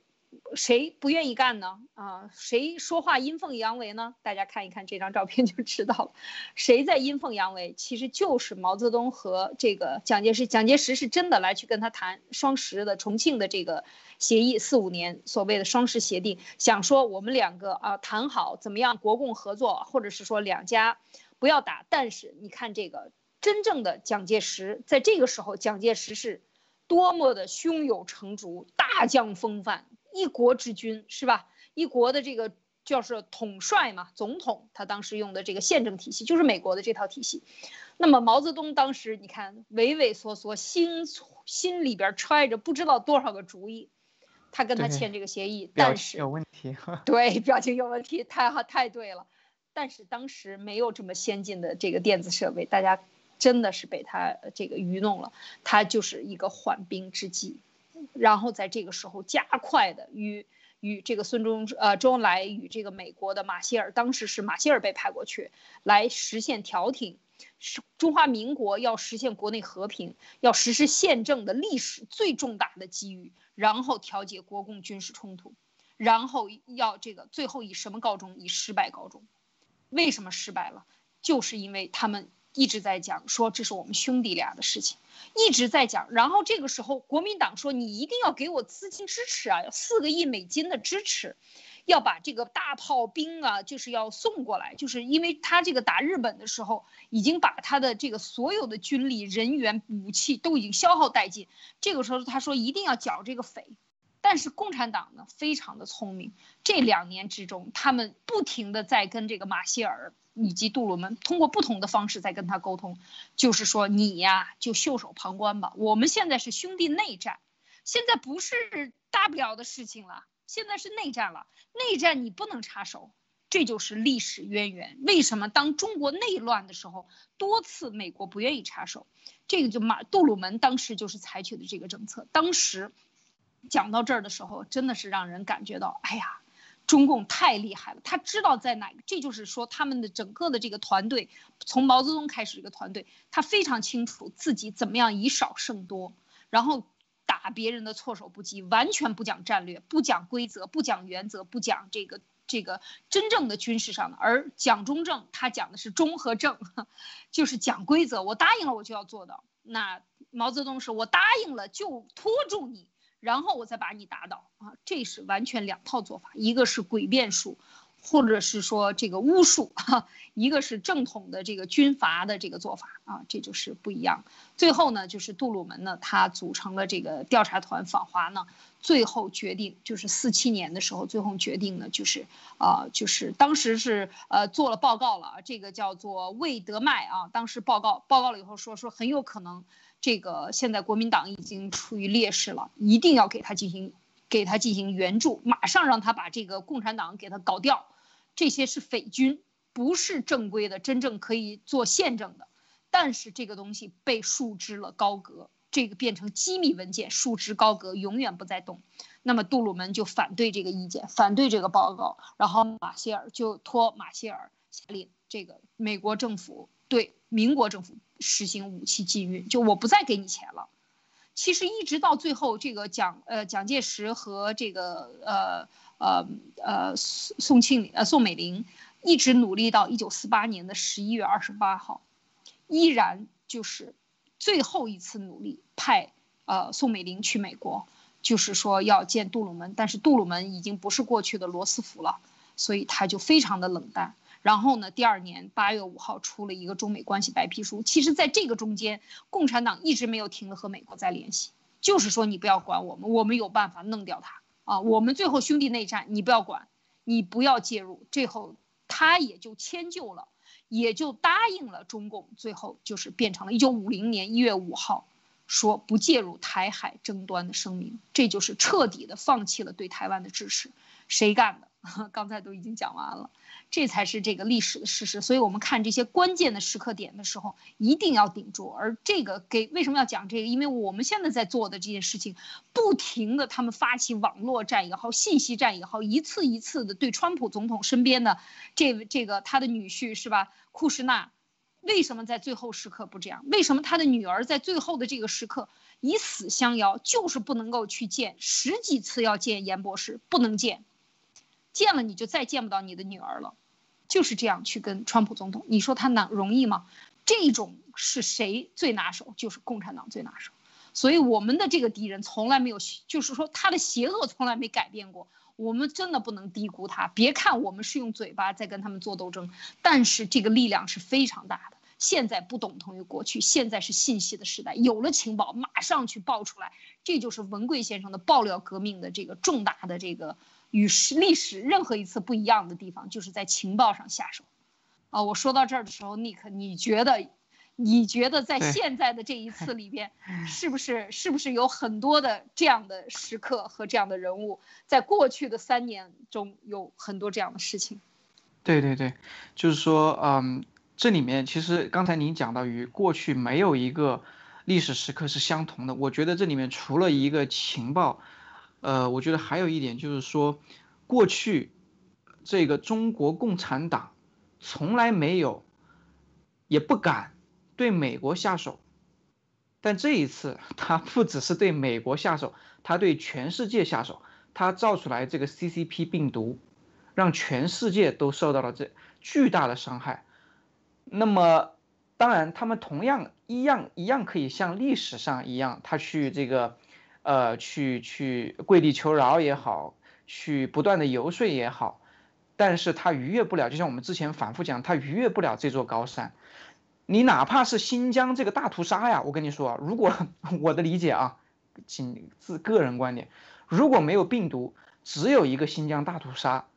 谁不愿意干呢？啊，谁说话阴奉阳违呢？大家看一看这张照片就知道了，谁在阴奉阳违？其实就是毛泽东和这个蒋介石。蒋介石是真的来去跟他谈双十的重庆的这个协议，四五年所谓的双十协定，想说我们两个啊谈好怎么样国共合作，或者是说两家不要打。但是你看这个真正的蒋介石，在这个时候，蒋介石是多么的胸有成竹，大将风范。一国之君是吧？一国的这个就是统帅嘛，总统他当时用的这个宪政体系就是美国的这套体系。那么毛泽东当时你看畏畏缩缩，心心里边揣着不知道多少个主意，他跟他签这个协议，但是有问题。[LAUGHS] 对，表情有问题，太好太对了。但是当时没有这么先进的这个电子设备，大家真的是被他这个愚弄了。他就是一个缓兵之计。然后在这个时候加快的与与这个孙中呃周恩来与这个美国的马歇尔，当时是马歇尔被派过去来实现调停，是中华民国要实现国内和平，要实施宪政的历史最重大的机遇，然后调解国共军事冲突，然后要这个最后以什么告终？以失败告终。为什么失败了？就是因为他们。一直在讲说这是我们兄弟俩的事情，一直在讲。然后这个时候，国民党说你一定要给我资金支持啊，四个亿美金的支持，要把这个大炮兵啊，就是要送过来。就是因为他这个打日本的时候，已经把他的这个所有的军力、人员、武器都已经消耗殆尽。这个时候他说一定要剿这个匪。但是共产党呢，非常的聪明，这两年之中，他们不停的在跟这个马歇尔。以及杜鲁门通过不同的方式在跟他沟通，就是说你呀就袖手旁观吧。我们现在是兄弟内战，现在不是大不了的事情了，现在是内战了。内战你不能插手，这就是历史渊源。为什么当中国内乱的时候，多次美国不愿意插手？这个就马杜鲁门当时就是采取的这个政策。当时讲到这儿的时候，真的是让人感觉到，哎呀。中共太厉害了，他知道在哪，这就是说他们的整个的这个团队，从毛泽东开始这个团队，他非常清楚自己怎么样以少胜多，然后打别人的措手不及，完全不讲战略，不讲规则，不讲原则，不讲这个这个真正的军事上的，而蒋中正他讲的是中和正，[LAUGHS] 就是讲规则，我答应了我就要做到。那毛泽东是我答应了就拖住你。然后我再把你打倒啊，这是完全两套做法，一个是诡辩术，或者是说这个巫术，哈，一个是正统的这个军阀的这个做法啊，这就是不一样。最后呢，就是杜鲁门呢，他组成了这个调查团访华呢，最后决定就是四七年的时候，最后决定呢，就是啊，就是当时是呃做了报告了，这个叫做魏德迈啊，当时报告报告了以后说说很有可能。这个现在国民党已经处于劣势了，一定要给他进行，给他进行援助，马上让他把这个共产党给他搞掉。这些是匪军，不是正规的，真正可以做宪政的。但是这个东西被束之了高阁，这个变成机密文件，束之高阁，永远不再动。那么杜鲁门就反对这个意见，反对这个报告，然后马歇尔就托马歇尔下令，这个美国政府对民国政府。实行武器禁运，就我不再给你钱了。其实一直到最后，这个蒋呃蒋介石和这个呃呃呃宋庆龄呃宋美龄一直努力到一九四八年的十一月二十八号，依然就是最后一次努力派呃宋美龄去美国，就是说要见杜鲁门，但是杜鲁门已经不是过去的罗斯福了，所以他就非常的冷淡。然后呢？第二年八月五号出了一个中美关系白皮书。其实，在这个中间，共产党一直没有停的和美国在联系，就是说你不要管我们，我们有办法弄掉他啊！我们最后兄弟内战，你不要管，你不要介入。最后他也就迁就了，也就答应了中共。最后就是变成了一九五零年一月五号，说不介入台海争端的声明，这就是彻底的放弃了对台湾的支持。谁干的？刚才都已经讲完了。这才是这个历史的事实，所以我们看这些关键的时刻点的时候，一定要顶住。而这个给为什么要讲这个？因为我们现在在做的这件事情，不停的他们发起网络战也好，信息战也好，一次一次的对川普总统身边的这这个他的女婿是吧，库什纳，为什么在最后时刻不这样？为什么他的女儿在最后的这个时刻以死相邀，就是不能够去见？十几次要见严博士，不能见。见了你就再见不到你的女儿了，就是这样去跟川普总统，你说他难容易吗？这种是谁最拿手？就是共产党最拿手。所以我们的这个敌人从来没有，就是说他的邪恶从来没改变过。我们真的不能低估他。别看我们是用嘴巴在跟他们做斗争，但是这个力量是非常大的。现在不等同于过去，现在是信息的时代，有了情报马上去爆出来，这就是文贵先生的爆料革命的这个重大的这个。与史历史任何一次不一样的地方，就是在情报上下手，啊，我说到这儿的时候，Nick，你觉得，你觉得在现在的这一次 [LAUGHS] 里边，是不是是不是有很多的这样的时刻和这样的人物，在过去的三年中有很多这样的事情？对对对，就是说，嗯，这里面其实刚才您讲到于过去没有一个历史时刻是相同的，我觉得这里面除了一个情报。呃，我觉得还有一点就是说，过去这个中国共产党从来没有，也不敢对美国下手，但这一次他不只是对美国下手，他对全世界下手，他造出来这个 CCP 病毒，让全世界都受到了这巨大的伤害。那么，当然他们同样一样一样可以像历史上一样，他去这个。呃，去去跪地求饶也好，去不断的游说也好，但是他逾越不了，就像我们之前反复讲，他逾越不了这座高山。你哪怕是新疆这个大屠杀呀，我跟你说，如果 [LAUGHS] 我的理解啊，仅自个人观点，如果没有病毒，只有一个新疆大屠杀，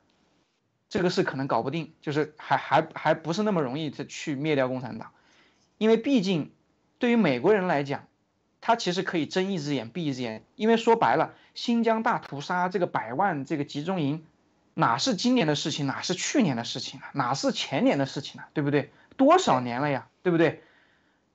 这个事可能搞不定，就是还还还不是那么容易去灭掉共产党，因为毕竟对于美国人来讲。他其实可以睁一只眼闭一只眼，因为说白了，新疆大屠杀这个百万这个集中营，哪是今年的事情，哪是去年的事情啊，哪是前年的事情啊，对不对？多少年了呀，对不对？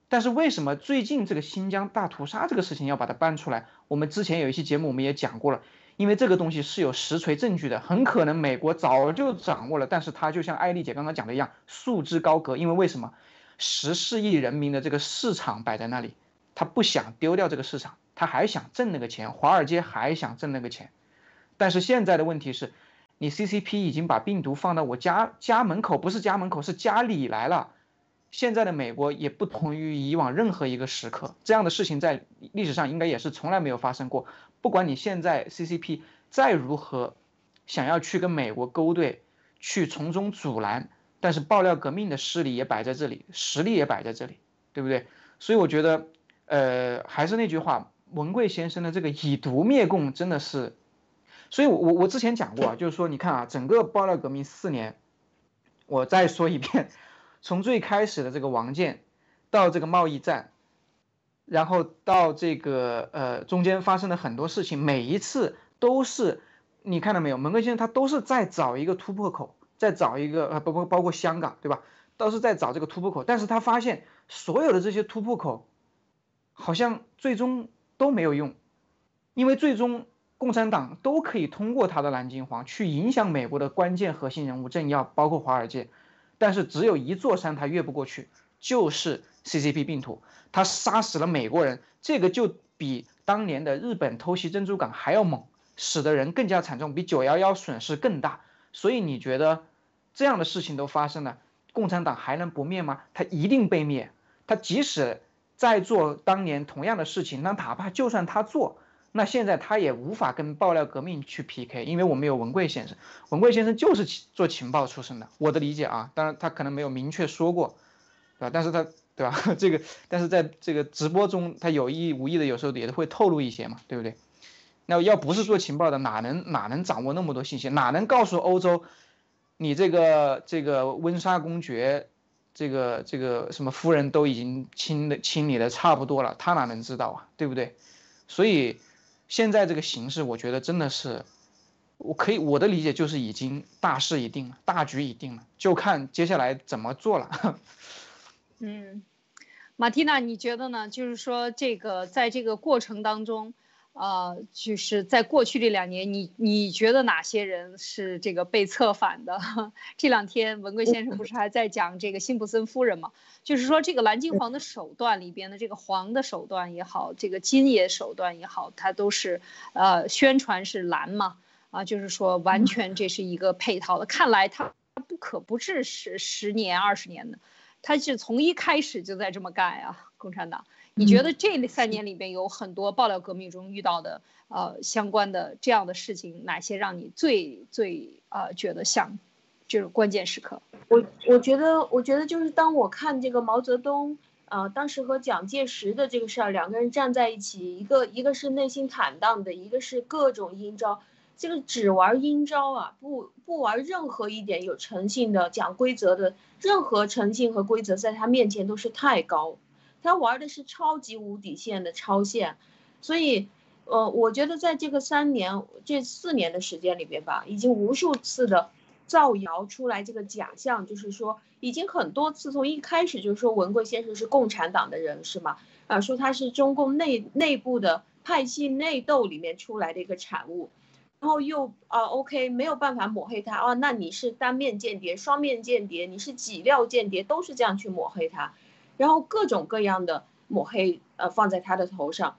但是为什么最近这个新疆大屠杀这个事情要把它搬出来？我们之前有一期节目我们也讲过了，因为这个东西是有实锤证据的，很可能美国早就掌握了，但是他就像艾丽姐刚刚讲的一样，束之高阁。因为为什么？十四亿人民的这个市场摆在那里，他不想丢掉这个市场，他还想挣那个钱，华尔街还想挣那个钱。但是现在的问题是，你 CCP 已经把病毒放到我家家门口，不是家门口，是家里来了。现在的美国也不同于以往任何一个时刻，这样的事情在历史上应该也是从来没有发生过。不管你现在 CCP 再如何想要去跟美国勾兑，去从中阻拦，但是爆料革命的势力也摆在这里，实力也摆在这里，对不对？所以我觉得，呃，还是那句话，文贵先生的这个以毒灭共真的是，所以我我我之前讲过啊，就是说你看啊，整个爆料革命四年，我再说一遍。[LAUGHS] 从最开始的这个王建，到这个贸易战，然后到这个呃中间发生的很多事情，每一次都是你看到没有？蒙哥先生他都是在找一个突破口，在找一个呃包包包括香港对吧？都是在找这个突破口，但是他发现所有的这些突破口，好像最终都没有用，因为最终共产党都可以通过他的蓝金黄去影响美国的关键核心人物政要，包括华尔街。但是只有一座山他越不过去，就是 CCP 病毒，他杀死了美国人，这个就比当年的日本偷袭珍珠港还要猛，死的人更加惨重，比九幺幺损失更大。所以你觉得这样的事情都发生了，共产党还能不灭吗？他一定被灭。他即使在做当年同样的事情，那哪怕就算他做。那现在他也无法跟爆料革命去 PK，因为我们有文贵先生，文贵先生就是做情报出身的，我的理解啊，当然他可能没有明确说过，对吧？但是他对吧？[LAUGHS] 这个，但是在这个直播中，他有意无意的有时候也会透露一些嘛，对不对？那要不是做情报的，哪能哪能掌握那么多信息？哪能告诉欧洲，你这个这个温莎公爵，这个这个什么夫人都已经清的清理的差不多了，他哪能知道啊？对不对？所以。现在这个形势，我觉得真的是，我可以我的理解就是已经大势已定了，大局已定了，就看接下来怎么做了。[LAUGHS] 嗯，马蒂娜，你觉得呢？就是说，这个在这个过程当中。呃，就是在过去这两年，你你觉得哪些人是这个被策反的？[LAUGHS] 这两天文贵先生不是还在讲这个辛普森夫人吗？就是说这个蓝金黄的手段里边的这个黄的手段也好，这个金也手段也好，它都是呃宣传是蓝嘛？啊，就是说完全这是一个配套的。看来他不可不止十十年二十年的，他是从一开始就在这么干啊，共产党。你觉得这三年里边有很多爆料革命中遇到的呃相关的这样的事情，哪些让你最最呃觉得像就是关键时刻？我我觉得我觉得就是当我看这个毛泽东呃当时和蒋介石的这个事儿，两个人站在一起，一个一个是内心坦荡的，一个是各种阴招，这个只玩阴招啊，不不玩任何一点有诚信的讲规则的，任何诚信和规则在他面前都是太高。他玩的是超级无底线的超限，所以，呃，我觉得在这个三年、这四年的时间里边吧，已经无数次的造谣出来这个假象，就是说，已经很多次从一开始就是说文贵先生是共产党的人，是吗？啊，说他是中共内内部的派系内斗里面出来的一个产物，然后又啊，OK，没有办法抹黑他啊，那你是单面间谍、双面间谍，你是几料间谍，都是这样去抹黑他。然后各种各样的抹黑，呃，放在他的头上，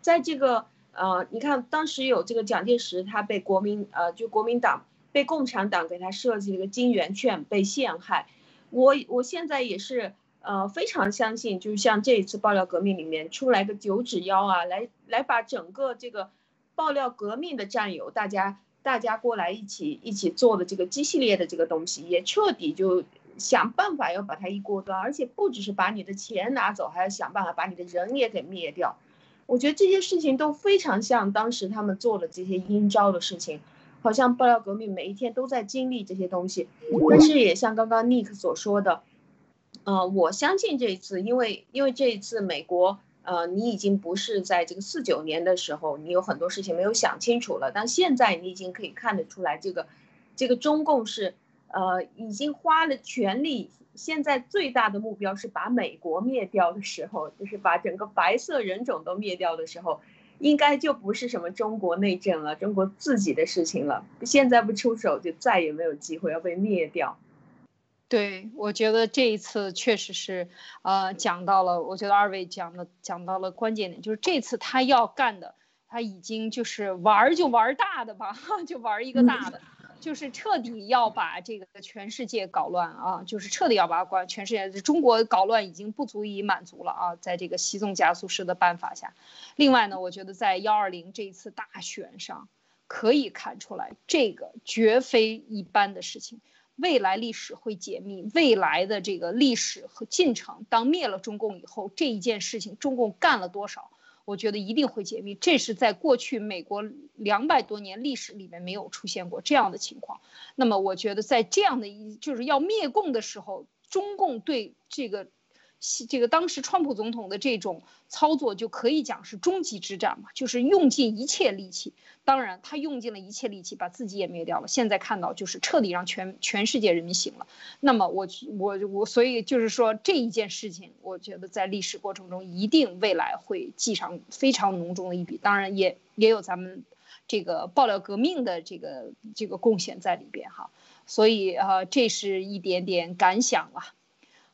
在这个呃，你看当时有这个蒋介石，他被国民呃，就国民党被共产党给他设计了个金圆券，被陷害。我我现在也是呃非常相信，就是像这一次爆料革命里面出来个九指妖啊，来来把整个这个爆料革命的战友，大家大家过来一起一起做的这个机系列的这个东西，也彻底就。想办法要把它一锅端，而且不只是把你的钱拿走，还要想办法把你的人也给灭掉。我觉得这些事情都非常像当时他们做的这些阴招的事情，好像爆料革命每一天都在经历这些东西。但是也像刚刚 Nick 所说的，呃，我相信这一次，因为因为这一次美国，呃，你已经不是在这个四九年的时候，你有很多事情没有想清楚了，但现在你已经可以看得出来，这个这个中共是。呃，已经花了全力，现在最大的目标是把美国灭掉的时候，就是把整个白色人种都灭掉的时候，应该就不是什么中国内政了，中国自己的事情了。现在不出手，就再也没有机会要被灭掉。对，我觉得这一次确实是，呃，讲到了，我觉得二位讲的讲到了关键点，就是这次他要干的，他已经就是玩就玩大的吧，[LAUGHS] 就玩一个大的。[LAUGHS] 就是彻底要把这个全世界搞乱啊！就是彻底要把管全世界，中国搞乱已经不足以满足了啊！在这个习总加速式的办法下，另外呢，我觉得在幺二零这一次大选上，可以看出来这个绝非一般的事情。未来历史会解密，未来的这个历史和进程，当灭了中共以后，这一件事情中共干了多少？我觉得一定会解密，这是在过去美国两百多年历史里面没有出现过这样的情况。那么，我觉得在这样的一就是要灭共的时候，中共对这个。这个当时川普总统的这种操作就可以讲是终极之战嘛，就是用尽一切力气。当然，他用尽了一切力气，把自己也灭掉了。现在看到就是彻底让全全世界人民醒了。那么我我我，所以就是说这一件事情，我觉得在历史过程中一定未来会记上非常浓重的一笔。当然也也有咱们这个爆料革命的这个这个贡献在里边哈。所以啊，这是一点点感想了。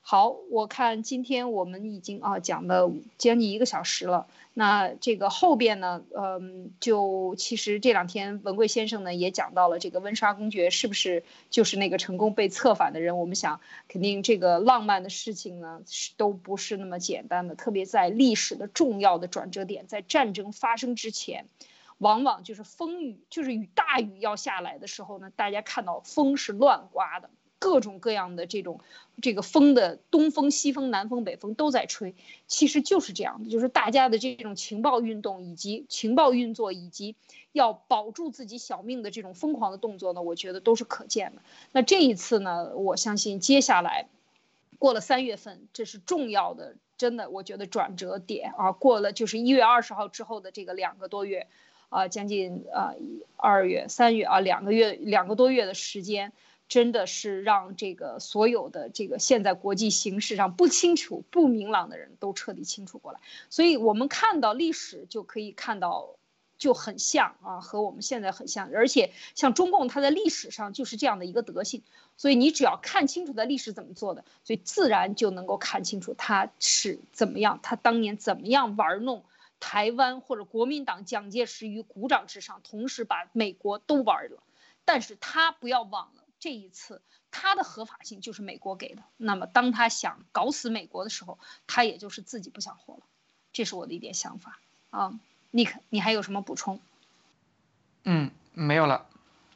好，我看今天我们已经啊讲了将近一个小时了。那这个后边呢，嗯，就其实这两天文贵先生呢也讲到了这个温莎公爵是不是就是那个成功被策反的人？我们想，肯定这个浪漫的事情呢是都不是那么简单的，特别在历史的重要的转折点，在战争发生之前，往往就是风雨，就是雨大雨要下来的时候呢，大家看到风是乱刮的。各种各样的这种，这个风的东风、西风、南风、北风都在吹，其实就是这样的，就是大家的这种情报运动以及情报运作以及要保住自己小命的这种疯狂的动作呢，我觉得都是可见的。那这一次呢，我相信接下来过了三月份，这是重要的，真的，我觉得转折点啊，过了就是一月二十号之后的这个两个多月，啊，将近啊二月、三月啊两个月两个多月的时间。真的是让这个所有的这个现在国际形势上不清楚、不明朗的人都彻底清楚过来，所以我们看到历史就可以看到，就很像啊，和我们现在很像。而且像中共，它在历史上就是这样的一个德性，所以你只要看清楚的历史怎么做的，所以自然就能够看清楚他是怎么样，他当年怎么样玩弄台湾或者国民党蒋介石于股掌之上，同时把美国都玩了。但是他不要忘了。这一次，他的合法性就是美国给的。那么，当他想搞死美国的时候，他也就是自己不想活了。这是我的一点想法啊，Nick，，你还有什么补充？嗯，没有了。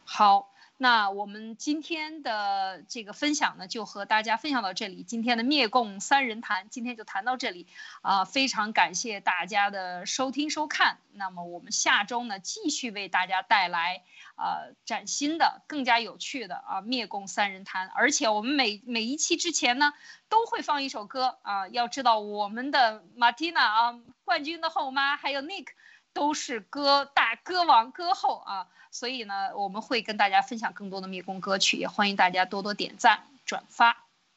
好。那我们今天的这个分享呢，就和大家分享到这里。今天的灭共三人谈，今天就谈到这里，啊，非常感谢大家的收听收看。那么我们下周呢，继续为大家带来啊崭新的、更加有趣的啊灭共三人谈。而且我们每每一期之前呢，都会放一首歌啊。要知道我们的马蒂娜啊，冠军的后妈，还有 Nick。都是歌大歌王歌后啊，所以呢，我们会跟大家分享更多的迷宫歌曲，也欢迎大家多多点赞转发。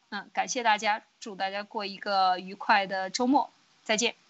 嗯，感谢大家，祝大家过一个愉快的周末，再见。